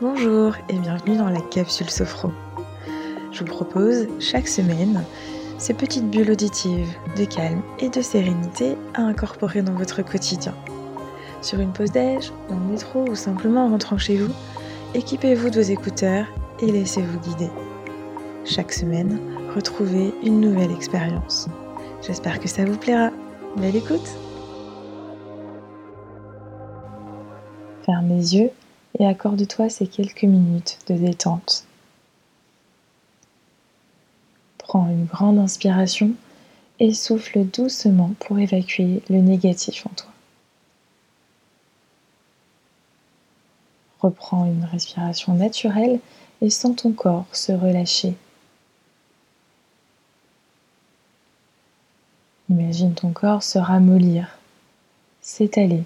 Bonjour et bienvenue dans la capsule Sophro. Je vous propose chaque semaine ces petites bulles auditives de calme et de sérénité à incorporer dans votre quotidien. Sur une pause déj, dans le métro ou simplement en rentrant chez vous, équipez-vous de vos écouteurs et laissez-vous guider. Chaque semaine, retrouvez une nouvelle expérience. J'espère que ça vous plaira. Belle écoute Ferme les yeux et accorde-toi ces quelques minutes de détente. Prends une grande inspiration et souffle doucement pour évacuer le négatif en toi. Reprends une respiration naturelle et sens ton corps se relâcher. Imagine ton corps se ramollir, s'étaler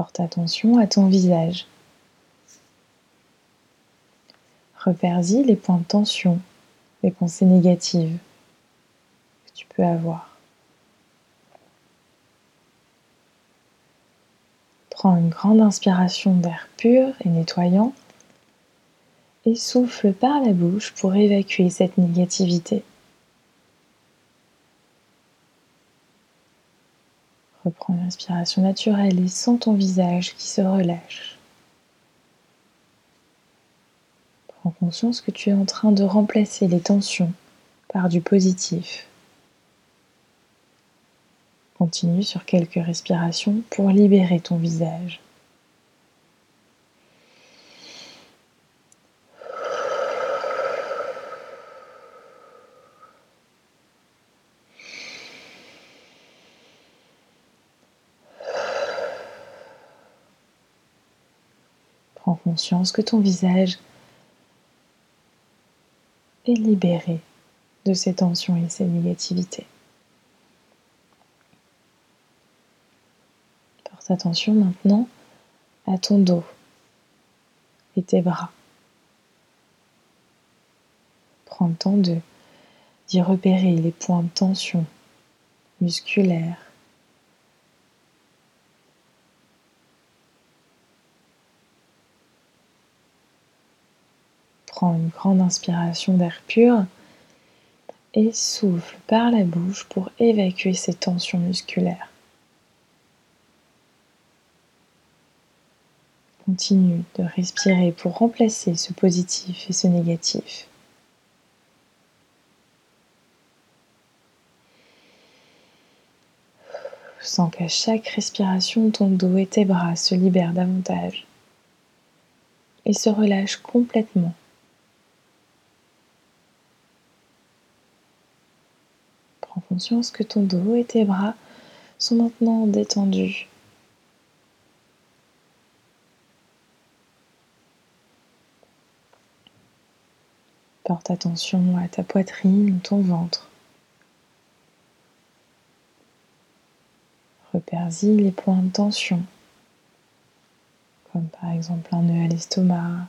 Porte attention à ton visage. Repère-y les points de tension, les pensées négatives que tu peux avoir. Prends une grande inspiration d'air pur et nettoyant et souffle par la bouche pour évacuer cette négativité. Reprends une inspiration naturelle et sens ton visage qui se relâche. Prends conscience que tu es en train de remplacer les tensions par du positif. Continue sur quelques respirations pour libérer ton visage. Conscience que ton visage est libéré de ces tensions et ces négativités. Porte attention maintenant à ton dos et tes bras. Prends le temps d'y repérer les points de tension musculaires Prends une grande inspiration d'air pur et souffle par la bouche pour évacuer ces tensions musculaires. Continue de respirer pour remplacer ce positif et ce négatif. Sens qu'à chaque respiration, ton dos et tes bras se libèrent davantage et se relâchent complètement. Conscience que ton dos et tes bras sont maintenant détendus. Porte attention à ta poitrine, ton ventre. Repère-y les points de tension, comme par exemple un nœud à l'estomac,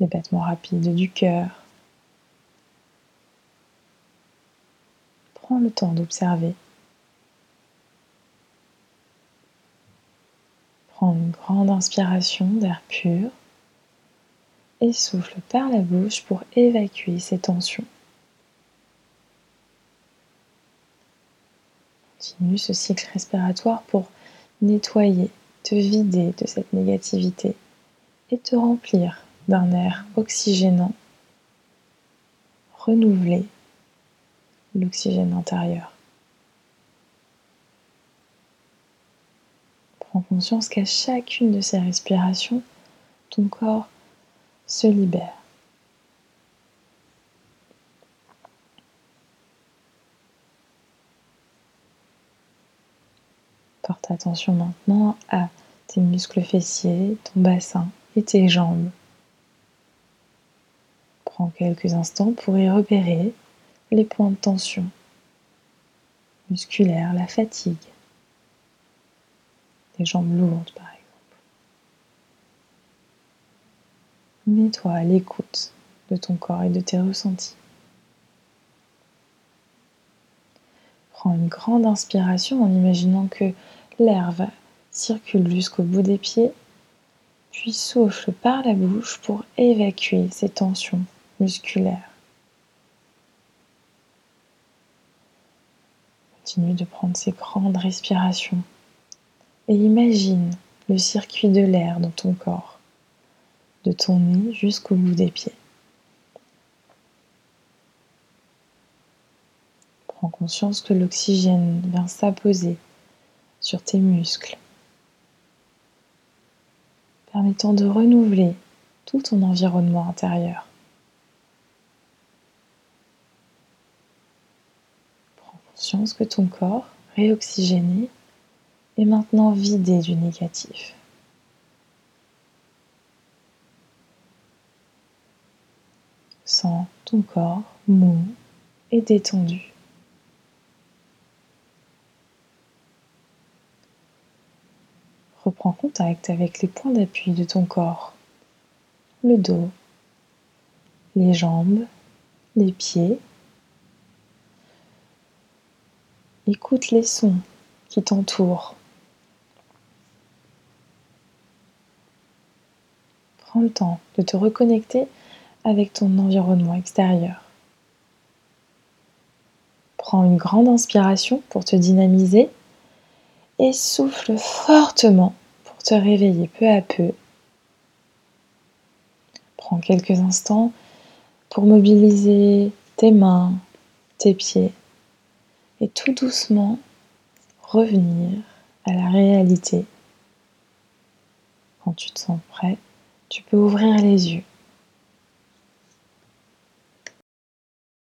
les battements rapides du cœur. Le temps d'observer. Prends une grande inspiration d'air pur et souffle par la bouche pour évacuer ces tensions. Continue ce cycle respiratoire pour nettoyer, te vider de cette négativité et te remplir d'un air oxygénant, renouvelé l'oxygène intérieur. Prends conscience qu'à chacune de ces respirations, ton corps se libère. Porte attention maintenant à tes muscles fessiers, ton bassin et tes jambes. Prends quelques instants pour y repérer les points de tension musculaire, la fatigue, les jambes lourdes par exemple. Mets-toi à l'écoute de ton corps et de tes ressentis. Prends une grande inspiration en imaginant que l'air circule jusqu'au bout des pieds, puis souffle par la bouche pour évacuer ces tensions musculaires. Continue de prendre ces grandes respirations et imagine le circuit de l'air dans ton corps, de ton nez jusqu'au bout des pieds. Prends conscience que l'oxygène vient s'apposer sur tes muscles, permettant de renouveler tout ton environnement intérieur. Prends conscience que ton corps, réoxygéné, est maintenant vidé du négatif. Sens ton corps mou et détendu. Reprends contact avec les points d'appui de ton corps, le dos, les jambes, les pieds. Écoute les sons qui t'entourent. Prends le temps de te reconnecter avec ton environnement extérieur. Prends une grande inspiration pour te dynamiser et souffle fortement pour te réveiller peu à peu. Prends quelques instants pour mobiliser tes mains, tes pieds et tout doucement revenir à la réalité. Quand tu te sens prêt, tu peux ouvrir les yeux.